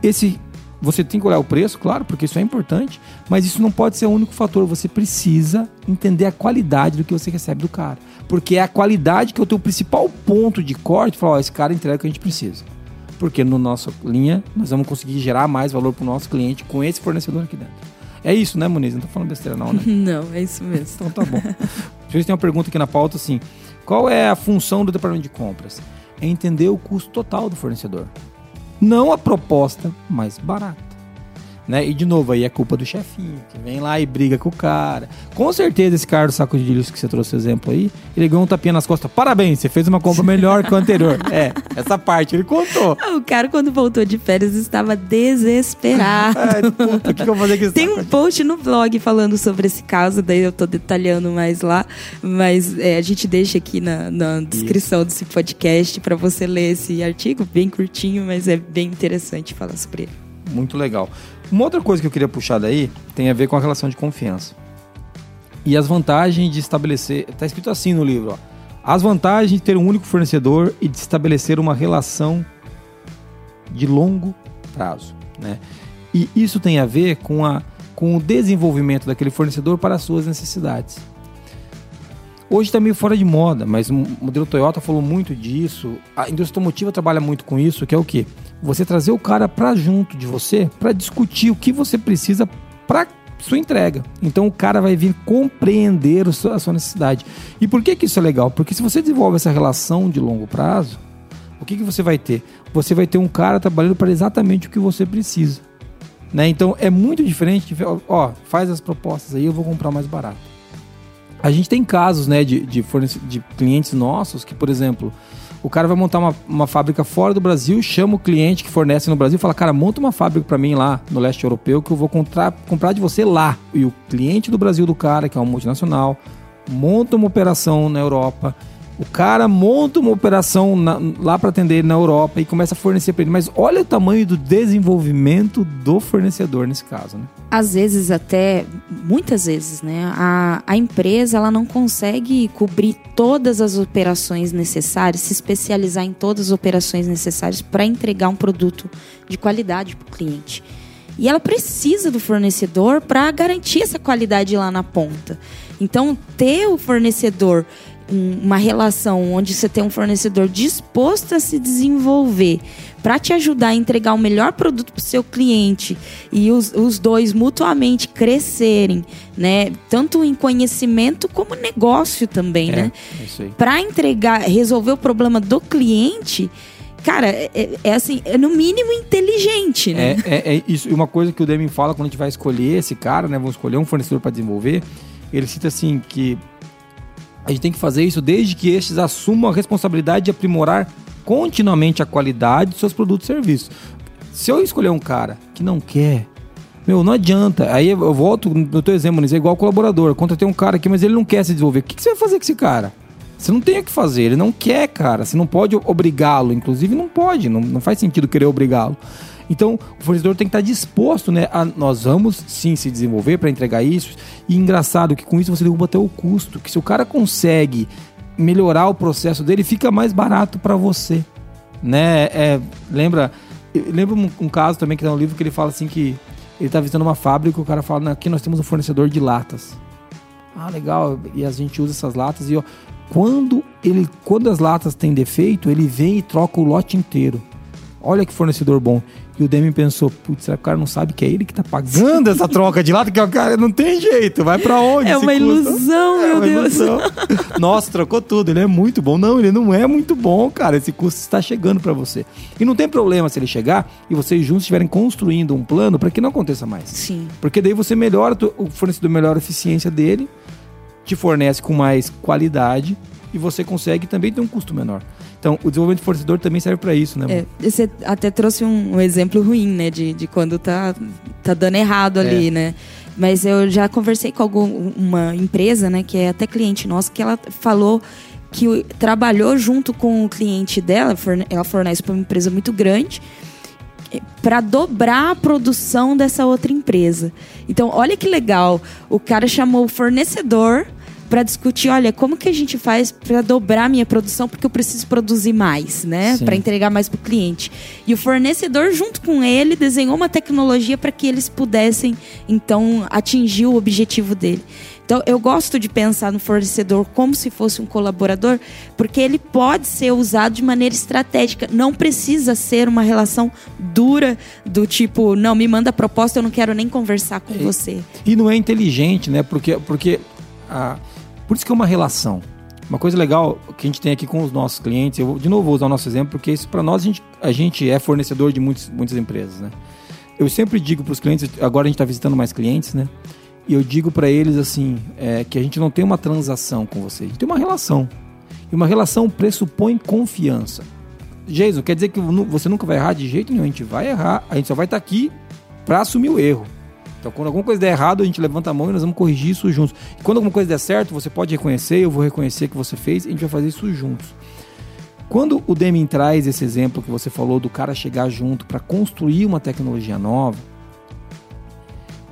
esse você tem que olhar o preço, claro, porque isso é importante, mas isso não pode ser o único fator. Você precisa entender a qualidade do que você recebe do cara. Porque é a qualidade que é o teu principal ponto de corte. Falar, ó, esse cara entrega o que a gente precisa porque no nossa linha nós vamos conseguir gerar mais valor para o nosso cliente com esse fornecedor aqui dentro. É isso, né, Muniz? Não tô falando besteira, não, né?
Não, é isso mesmo.
então tá bom. Vocês têm uma pergunta aqui na pauta assim: qual é a função do departamento de compras? É entender o custo total do fornecedor. Não a proposta mais barata. Né? E de novo, aí é culpa do chefinho, que vem lá e briga com o cara. Com certeza, esse cara do saco de lixo que você trouxe exemplo aí, ele ganhou um tapinha nas costas. Parabéns, você fez uma compra melhor que o anterior. É, essa parte ele contou.
O cara, quando voltou de férias, estava desesperado.
Ai, puta, o que, que eu vou fazer com
Tem um post no blog falando sobre esse caso, daí eu tô detalhando mais lá. Mas é, a gente deixa aqui na, na descrição Isso. desse podcast para você ler esse artigo, bem curtinho, mas é bem interessante falar sobre ele.
Muito legal. Uma outra coisa que eu queria puxar daí tem a ver com a relação de confiança. E as vantagens de estabelecer. Está escrito assim no livro: ó, as vantagens de ter um único fornecedor e de estabelecer uma relação de longo prazo. Né? E isso tem a ver com, a, com o desenvolvimento daquele fornecedor para as suas necessidades. Hoje está meio fora de moda, mas o modelo Toyota falou muito disso. A indústria automotiva trabalha muito com isso, que é o quê? Você trazer o cara para junto de você para discutir o que você precisa para sua entrega. Então o cara vai vir compreender a sua necessidade. E por que, que isso é legal? Porque se você desenvolve essa relação de longo prazo, o que, que você vai ter? Você vai ter um cara trabalhando para exatamente o que você precisa. Né? Então é muito diferente de, ó, faz as propostas aí, eu vou comprar mais barato. A gente tem casos, né, de, de, de clientes nossos que, por exemplo, o cara vai montar uma, uma fábrica fora do Brasil, chama o cliente que fornece no Brasil fala, cara, monta uma fábrica para mim lá no leste europeu que eu vou comprar, comprar de você lá. E o cliente do Brasil do cara, que é uma multinacional, monta uma operação na Europa o cara monta uma operação na, lá para atender ele na Europa e começa a fornecer para ele. Mas olha o tamanho do desenvolvimento do fornecedor nesse caso, né?
Às vezes até, muitas vezes, né? A, a empresa ela não consegue cobrir todas as operações necessárias, se especializar em todas as operações necessárias para entregar um produto de qualidade para o cliente. E ela precisa do fornecedor para garantir essa qualidade lá na ponta. Então, ter o fornecedor uma relação onde você tem um fornecedor disposto a se desenvolver para te ajudar a entregar o melhor produto para o seu cliente e os, os dois mutuamente crescerem, né? Tanto em conhecimento como negócio também, é, né? Para entregar, resolver o problema do cliente. Cara, é, é, é, assim, é no mínimo inteligente, né?
É, é, é isso. Uma coisa que o Demi fala quando a gente vai escolher esse cara, né? Vamos escolher um fornecedor para desenvolver. Ele cita assim que a gente tem que fazer isso desde que estes assumam a responsabilidade de aprimorar continuamente a qualidade de seus produtos e serviços. Se eu escolher um cara que não quer, meu, não adianta. Aí eu volto no teu exemplo, é igual colaborador. Contratei um cara aqui, mas ele não quer se desenvolver. O que, você vai fazer com esse cara? Você não tem o que fazer, ele não quer, cara. Você não pode obrigá-lo, inclusive não pode, não, não faz sentido querer obrigá-lo. Então, o fornecedor tem que estar disposto, né? A, nós vamos sim se desenvolver para entregar isso. E engraçado que com isso você derruba até o custo. Que se o cara consegue melhorar o processo dele, fica mais barato para você, né? É, lembra, um, um, caso também que tá no livro que ele fala assim que ele tá visitando uma fábrica e o cara fala, aqui nós temos um fornecedor de latas. Ah, legal. E a gente usa essas latas e ó, quando ele, quando as latas têm defeito, ele vem e troca o lote inteiro. Olha que fornecedor bom. E o Demi pensou, putz, será que o cara não sabe que é ele que tá pagando essa troca de lata? Que o cara não tem jeito, vai para onde?
É uma ilusão, é meu uma Deus. Ilusão.
Nossa, trocou tudo, ele é muito bom. Não, ele não é muito bom, cara. Esse custo está chegando para você. E não tem problema se ele chegar e vocês juntos estiverem construindo um plano para que não aconteça mais.
Sim.
Porque daí você melhora, o fornecedor melhora a eficiência dele, te fornece com mais qualidade e você consegue também ter um custo menor. Então, o desenvolvimento de fornecedor também serve para isso, né?
É, você até trouxe um, um, exemplo ruim, né? De, de quando tá, tá dando errado ali, é. né? Mas eu já conversei com algum, uma empresa, né? Que é até cliente nosso, que ela falou que trabalhou junto com o cliente dela, ela fornece para uma empresa muito grande, para dobrar a produção dessa outra empresa. Então, olha que legal. O cara chamou o fornecedor para discutir, olha, como que a gente faz para dobrar minha produção porque eu preciso produzir mais, né, para entregar mais para o cliente. E o fornecedor junto com ele desenhou uma tecnologia para que eles pudessem então atingir o objetivo dele. Então, eu gosto de pensar no fornecedor como se fosse um colaborador, porque ele pode ser usado de maneira estratégica. Não precisa ser uma relação dura do tipo, não, me manda proposta, eu não quero nem conversar com
e,
você.
E não é inteligente, né? Porque, porque a por isso que é uma relação. Uma coisa legal que a gente tem aqui com os nossos clientes, eu de novo vou usar o nosso exemplo, porque isso para nós a gente, a gente é fornecedor de muitos, muitas empresas, né? Eu sempre digo para os clientes, agora a gente está visitando mais clientes, né? E eu digo para eles assim, é, que a gente não tem uma transação com você, a gente tem uma relação. E uma relação pressupõe confiança. Jason, quer dizer que você nunca vai errar de jeito nenhum, a gente vai errar, a gente só vai estar tá aqui para assumir o erro. Então, quando alguma coisa der errado, a gente levanta a mão e nós vamos corrigir isso juntos. E quando alguma coisa der certo, você pode reconhecer, eu vou reconhecer que você fez, e a gente vai fazer isso juntos. Quando o Deming traz esse exemplo que você falou do cara chegar junto para construir uma tecnologia nova,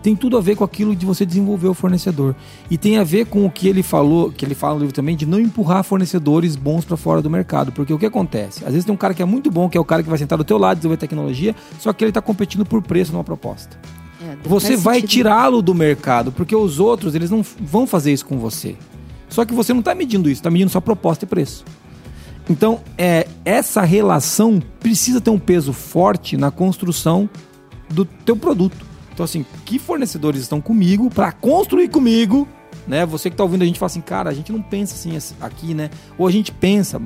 tem tudo a ver com aquilo de você desenvolver o fornecedor. E tem a ver com o que ele falou, que ele fala no livro também, de não empurrar fornecedores bons para fora do mercado. Porque o que acontece? Às vezes tem um cara que é muito bom, que é o cara que vai sentar do teu lado desenvolver tecnologia, só que ele está competindo por preço numa proposta. É, você vai tirá-lo do mercado, porque os outros eles não vão fazer isso com você. Só que você não está medindo isso, está medindo só proposta e preço. Então, é, essa relação precisa ter um peso forte na construção do teu produto. Então, assim, que fornecedores estão comigo para construir comigo, né? Você que está ouvindo a gente fala assim, cara, a gente não pensa assim aqui, né? Ou a gente pensa.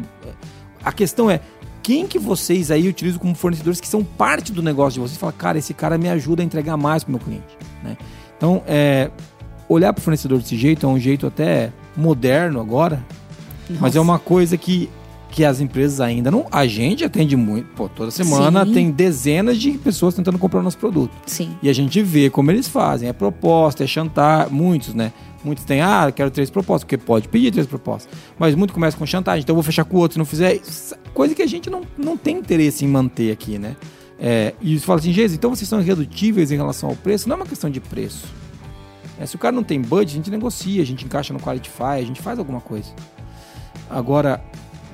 A questão é, quem que vocês aí utilizam como fornecedores que são parte do negócio de vocês? Fala, cara, esse cara me ajuda a entregar mais para o meu cliente. Né? Então, é, olhar para o fornecedor desse jeito é um jeito até moderno agora, Nossa. mas é uma coisa que, que as empresas ainda não. A gente atende muito. Pô, toda semana Sim. tem dezenas de pessoas tentando comprar o nosso produto.
Sim.
E a gente vê como eles fazem. É proposta, é chantar, muitos, né? Muitos têm, ah, quero três propostas, porque pode pedir três propostas. Mas muito começa com chantagem, então eu vou fechar com o outro se não fizer. Coisa que a gente não, não tem interesse em manter aqui, né? É, e você fala assim, Jesus, então vocês são irredutíveis em relação ao preço? Não é uma questão de preço. É, se o cara não tem budget, a gente negocia, a gente encaixa no Qualify, a gente faz alguma coisa. Agora,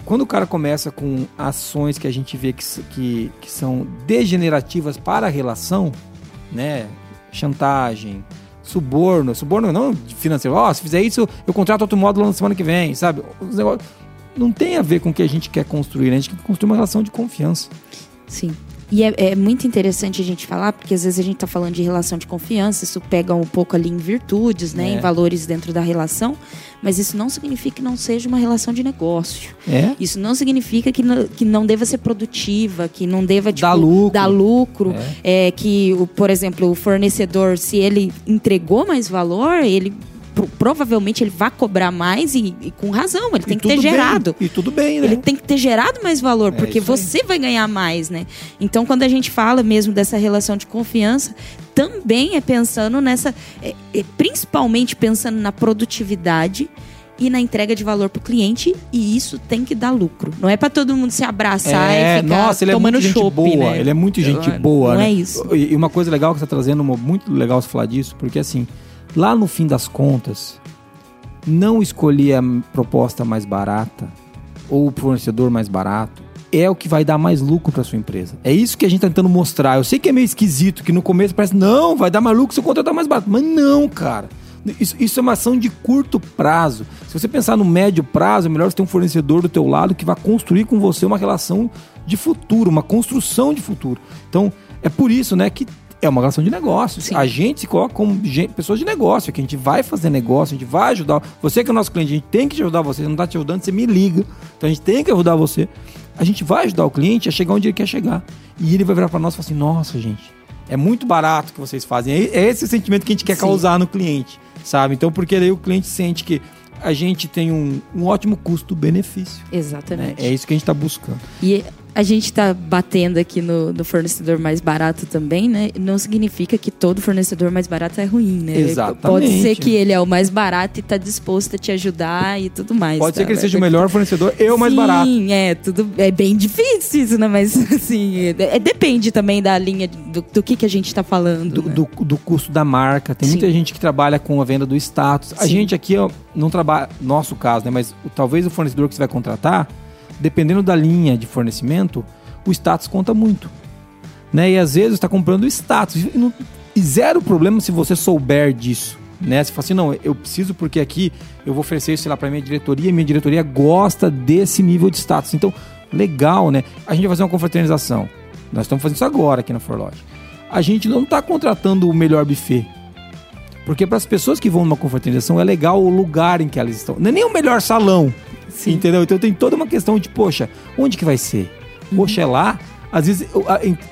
quando o cara começa com ações que a gente vê que, que, que são degenerativas para a relação, né? Chantagem, suborno, suborno não financeiro. Ó, oh, se fizer isso, eu contrato outro módulo na semana que vem, sabe? Os negócios não tem a ver com o que a gente quer construir, né? A gente quer construir uma relação de confiança.
Sim. E é, é, muito interessante a gente falar, porque às vezes a gente está falando de relação de confiança, isso pega um pouco ali em virtudes, né? É. Em valores dentro da relação, mas isso não significa que não seja uma relação de negócio.
É.
Isso não significa que não, que não deva ser produtiva, que não deva tipo,
dar lucro.
Dar lucro é. é. que, por exemplo, o fornecedor, se ele entregou mais valor, ele provavelmente ele vai cobrar mais e, e com razão, ele tem que ter
bem,
gerado.
E tudo bem, né?
Ele tem que ter gerado mais valor, é porque você aí. vai ganhar mais, né? Então, quando a gente fala mesmo dessa relação de confiança, também é pensando nessa. É, é, principalmente pensando na produtividade e na entrega de valor pro cliente e isso tem que dar lucro. Não é para todo mundo se abraçar
É,
e ficar
nossa, ele é
tomando
muito gente boa.
né?
Ele é muito gente
Não-
boa.
Não
né?
é isso.
E e uma coisa legal que você tá trazendo, muito legal você falar disso, porque assim, lá no fim das contas, não escolher a proposta mais barata ou o fornecedor mais barato é o que vai dar mais lucro para sua empresa. É isso que a gente tá tentando mostrar. Eu sei que é meio esquisito, que no começo parece, não, vai dar mais lucro se eu contratar mais barato. Mas não, cara. Isso, isso é uma ação de curto prazo. Se você pensar no médio prazo, é melhor você ter um fornecedor do teu lado que vai construir com você uma relação de futuro, uma construção de futuro. Então, é por isso, né, que é uma relação de negócios.
Sim.
A gente se coloca como pessoas de negócio, que a gente vai fazer negócio, a gente vai ajudar. Você que é o nosso cliente, a gente tem que te ajudar você. Se não tá te ajudando, você me liga. Então a gente tem que ajudar você. A gente vai ajudar o cliente a chegar onde ele quer chegar. E ele vai virar para nós e falar assim: nossa, gente, é muito barato o que vocês fazem. É é esse o sentimento que a gente quer
Sim.
causar no cliente, sabe? Então, porque daí o cliente sente que a gente tem um, um ótimo custo-benefício. Né?
Exatamente.
É isso que a gente está buscando.
E a gente tá batendo aqui no, no fornecedor mais barato também, né? Não significa que todo fornecedor mais barato é ruim, né?
Exatamente.
Pode ser que ele é o mais barato e tá disposto a te ajudar e tudo mais.
Pode
tá?
ser que ele
Vai
seja o melhor fornecedor e o mais
Sim,
barato.
é, tudo é bem difícil isso, né? Mas assim, é- é- depende também da linha do, do que, que a gente tá falando.
do,
né?
do, do custo da marca. Tem
Sim.
muita gente que trabalha com a venda do status. A
Sim.
gente aqui ó, não trabalha, nosso caso, né? Mas talvez o fornecedor que você vai contratar, dependendo da linha de fornecimento, o status conta muito. Né? E às vezes está comprando status. E, não- e zero problema se você souber disso. Né? Você fala assim, não, eu preciso porque aqui eu vou oferecer isso, lá, para minha diretoria, e minha diretoria gosta desse nível de status. Então, legal, né? A gente vai fazer uma confraternização. Nós estamos fazendo isso agora aqui na Forlodge. A gente não está contratando o melhor buffet. Porque para as pessoas que vão numa confraternização é legal o lugar em que elas estão. Não é nem o melhor salão.
Sim.
Entendeu? Então tem toda uma questão de, poxa, onde que vai ser? Poxa, é lá? Às vezes,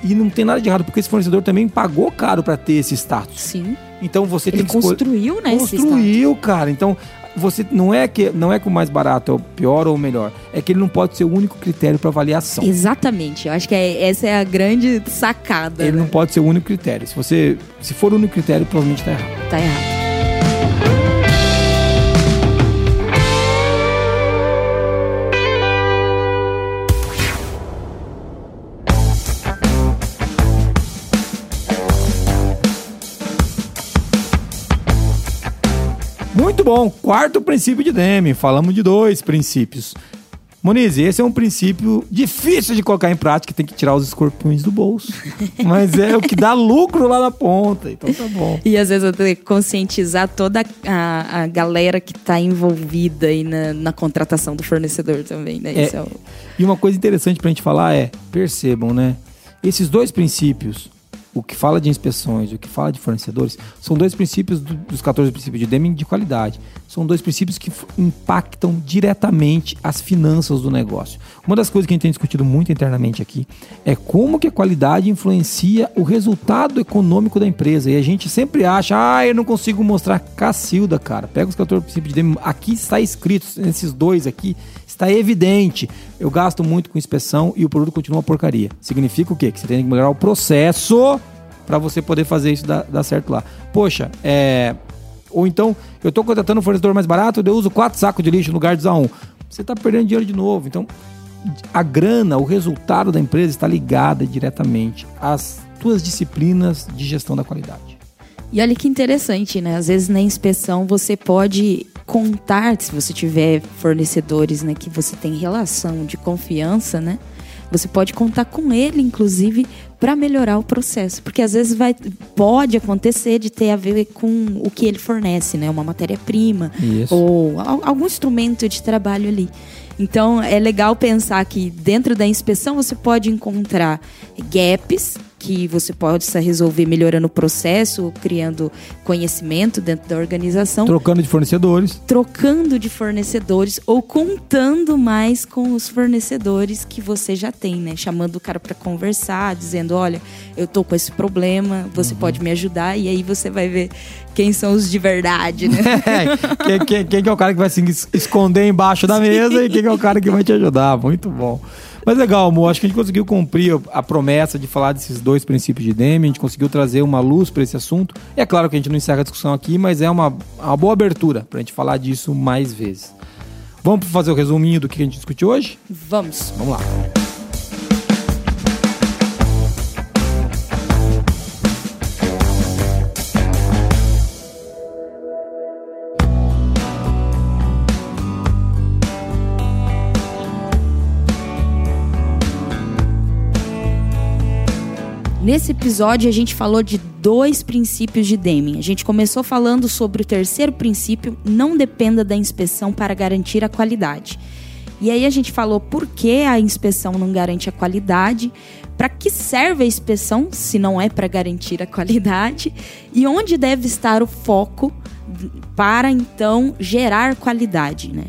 e não tem nada de errado, porque esse fornecedor também pagou caro para ter esse status.
Sim.
Então você
Ele
tem que
construiu, né?
Construiu, cara. Então, você não é que não é que o mais barato é o pior ou o melhor, é que ele não pode ser o único critério para avaliação.
Exatamente. Eu acho que é- essa é a grande sacada.
Ele
né?
não pode ser o único critério. Se você se for o único critério, provavelmente tá errado.
Tá errado.
Muito bom. Quarto princípio de Deming. Falamos de dois princípios. Moniz, esse é um princípio difícil de colocar em prática, tem que tirar os escorpiões do bolso. Mas é o que dá lucro lá na ponta. Então tá bom.
E às vezes eu tenho que conscientizar toda a, a galera que tá envolvida aí na, na contratação do fornecedor também, né?
É.
É o-
E uma coisa interessante pra gente falar é, percebam, né? Esses dois princípios, o que fala de inspeções o que fala de fornecedores, são dois princípios do- dos 14 princípios de Deming de qualidade. São dois princípios que impactam diretamente as finanças do negócio. Uma das coisas que a gente tem discutido muito internamente aqui é como que a qualidade influencia o resultado econômico da empresa. E a gente sempre acha, ah, eu não consigo mostrar. Cacilda, cara. Pega os 14 princípios de Deming. Aqui está escrito, nesses dois aqui, está evidente. Eu gasto muito com inspeção e o produto continua uma porcaria. Significa o quê? Que você tem que melhorar o processo para você poder fazer isso dar, dar certo lá. Poxa, é. Ou então, eu estou contratando um fornecedor mais barato, eu uso quatro sacos de lixo no lugar de usar um. Você está perdendo dinheiro de novo. Então, a grana, o resultado da empresa está ligada diretamente às tuas disciplinas de gestão da qualidade.
E olha que interessante, né? Às vezes na inspeção você pode contar, se você tiver fornecedores, né, que você tem relação de confiança, né? Você pode contar com ele, inclusive, para melhorar o processo, porque às vezes vai, pode acontecer de ter a ver com o que ele fornece, né? Uma matéria-prima ou al- algum instrumento de trabalho ali. Então é legal pensar que dentro da inspeção você pode encontrar gaps que você possa resolver melhorando o processo, criando conhecimento dentro da organização,
Trocando de fornecedores.
trocando de fornecedores ou contando mais com os fornecedores que você já tem, né? Chamando o cara para conversar, dizendo, olha, eu tô com esse problema, você pode me ajudar e aí você vai ver quem são os de verdade, né?
quem, quem- quem que é o cara que vai se es- esconder embaixo da mesa e quem que é o cara que vai te ajudar. Muito bom. Mas legal, amor. Acho que a gente conseguiu cumprir a promessa de falar desses dois princípios de Deming. A gente conseguiu trazer uma luz para esse assunto. É claro que a gente não encerra a discussão aqui, mas é uma, uma boa abertura para a gente falar disso mais vezes. Vamos fazer o resuminho do que a gente discutiu hoje?
Vamos.
Vamos lá.
Nesse episódio a gente falou de dois princípios de Deming. A gente começou falando sobre o terceiro princípio, não dependa da inspeção para garantir a qualidade. E aí a gente falou por que a inspeção não garante a qualidade, para que serve a inspeção se não é para garantir a qualidade e onde deve estar o foco para então gerar qualidade, né?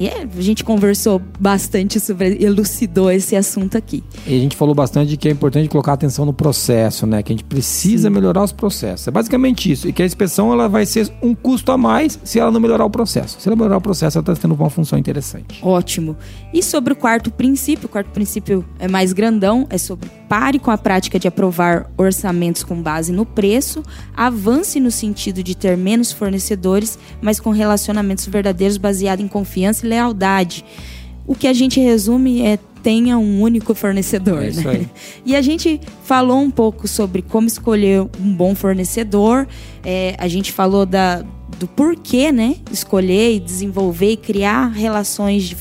E é, a gente conversou bastante sobre, elucidou esse assunto aqui.
E a gente falou bastante de que é importante colocar atenção no processo, né? Que a gente precisa Sim. melhorar os processos. É basicamente isso. E que a inspeção ela vai ser um custo a mais se ela não melhorar o processo. Se ela melhorar o processo, ela está tendo uma função interessante.
Ótimo. E sobre o quarto princípio, o quarto princípio é mais grandão, é sobre pare com a prática de aprovar orçamentos com base no preço, avance no sentido de ter menos fornecedores, mas com relacionamentos verdadeiros baseados em confiança e lealdade. O que a gente resume é tenha um único fornecedor. É né? E a gente falou um pouco sobre como escolher um bom fornecedor. É, a gente falou da, do porquê, né? Escolher e desenvolver e criar relações de,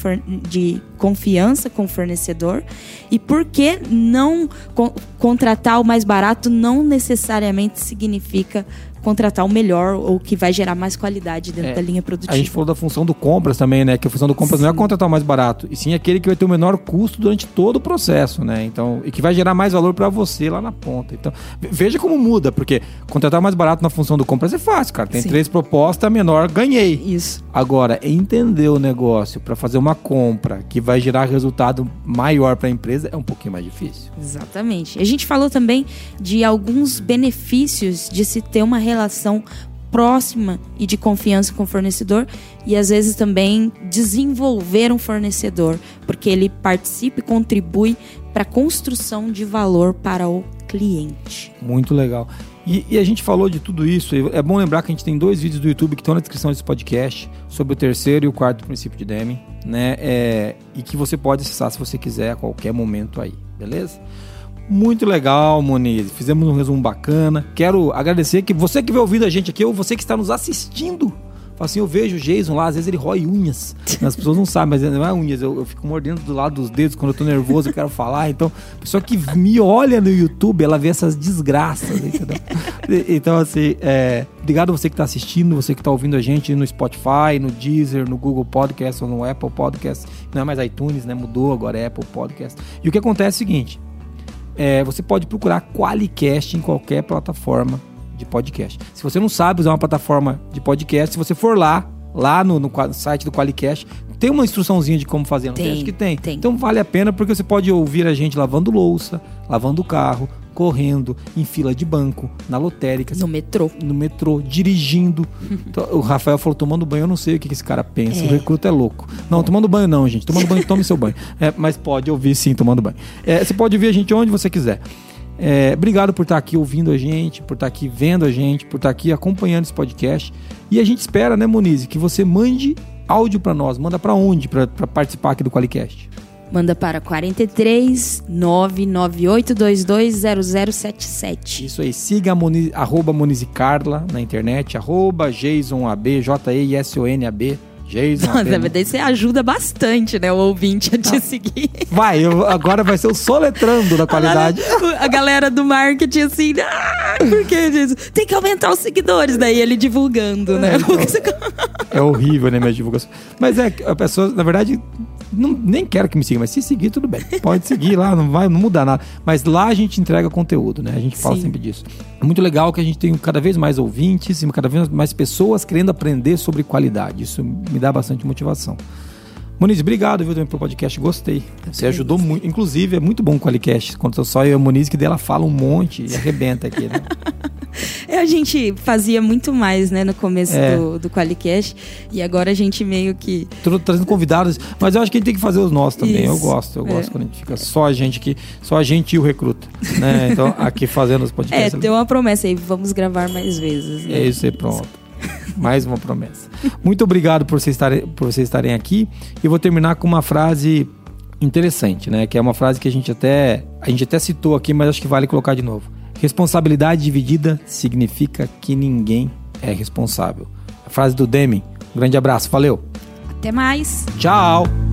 de confiança com o fornecedor. E por que não co contratar o mais barato não necessariamente significa contratar o melhor ou que vai gerar mais qualidade dentro é, da linha produtiva.
A gente falou da função do compras também, né? Que a função do compras sim. não é contratar o mais barato, e sim aquele que vai ter o menor custo durante todo o processo, né? Então, e que vai gerar mais valor para você lá na ponta. Então, veja como muda, porque contratar mais barato na função do compras é fácil, cara. Tem sim. três propostas, menor, ganhei.
Isso.
Agora, entender o negócio para fazer uma compra que vai gerar resultado maior para a empresa é um pouquinho mais difícil.
Exatamente. A gente falou também de alguns benefícios de se ter uma relação próxima e de confiança com o fornecedor e às vezes também desenvolver um fornecedor, porque ele participa e contribui para a construção de valor para o cliente.
Muito legal. E, e, a gente falou de tudo isso. É bom lembrar que a gente tem dois vídeos do YouTube que estão na descrição desse podcast sobre o terceiro e o quarto princípio de Deming, né? É, e que você pode acessar se você quiser a qualquer momento aí, beleza? Muito legal, Moniz. Fizemos um resumo bacana. Quero agradecer que você que veio ouvindo a gente aqui, ou você que está nos assistindo. Assim, eu vejo o Jason lá, às vezes ele rói unhas. As pessoas não sabem, mas não é unhas. Eu, eu, fico mordendo do lado dos dedos quando eu tô nervoso, eu quero falar. Então, a pessoa que me olha no YouTube, ela vê essas desgraças, entendeu? então, assim, é, obrigado você que está assistindo, você que está ouvindo a gente no Spotify, no Deezer, no Google Podcast ou no Apple Podcast. Não é mais iTunes, né? Mudou, agora é Apple Podcast. E o que acontece é o seguinte: é, você pode procurar Qualicast em qualquer plataforma de podcast. Se você não sabe usar uma plataforma de podcast, se você for lá, lá no, no site do Qualicast, tem uma instruçãozinha de como fazer, não tem? Acho que tem. tem. Então vale a pena porque você pode ouvir a gente lavando louça, lavando o carro, correndo, em fila de banco, na lotérica.
No metrô.
No metrô, dirigindo. então, o Rafael falou, tomando banho, eu não sei o que esse cara pensa. É. O recruta é louco. Não, tomando banho não, gente. Tomando banho, tome seu banho. É, mas pode ouvir sim, tomando banho. É, você pode ouvir a gente onde você quiser. É, obrigado por estar aqui ouvindo a gente, por estar aqui vendo a gente, por estar aqui acompanhando esse podcast. E a gente espera, né, Monize, que você mande áudio para nós. Manda para onde para participar aqui do Qualicast?
Manda para 43 998220077.
Isso aí, siga a Moniz, arroba Monize Carla na internet, arroba JasonAB, J-E-I-S-O-N-A-B. Jason.
Nossa, daí você ajuda bastante, né, o ouvinte a te ah, seguir.
Vai, eu, agora vai ser o soletrando da qualidade.
A, a galera do marketing, assim, ah, por que disso? Tem que aumentar os seguidores, daí ele divulgando, né?
É, é horrível, né, minha divulgação. Mas é, a pessoa, na verdade, não, nem quero que me siga, mas se seguir, tudo bem. Pode seguir lá, não vai não mudar nada. Mas lá a gente entrega conteúdo, né? A gente fala Sim. sempre disso. É muito legal que a gente tem cada vez mais ouvintes e cada vez mais pessoas querendo aprender sobre qualidade. Isso me dá bastante motivação. Moniz, obrigado, viu, também pelo podcast, gostei. Você ajudou muito. Inclusive, é muito bom o Qualicast. Quando só eu e a Moniz, que dela fala um monte e arrebenta aqui, né?
a gente fazia muito mais, né, no começo
É.
do, do Qualicast. E agora a gente meio que.
Tô trazendo convidados, mas eu acho que a gente tem que fazer os nossos também. Eu
Isso.
gosto, eu
É.
gosto quando a gente fica só a gente aqui, só a gente e o recruta, né? Então, aqui fazendo os
É,
podcasts.
deu uma promessa aí, vamos gravar mais vezes. né?
É isso aí, pronto. Mais uma promessa. Muito obrigado por vocês estarem, por vocês estarem aqui. E vou terminar com uma frase interessante, né? Que é uma frase que a gente até a gente até citou aqui, mas acho que vale colocar de novo. Responsabilidade dividida significa que ninguém é responsável. A frase do Deming. Um grande abraço, valeu.
Até mais.
Tchau.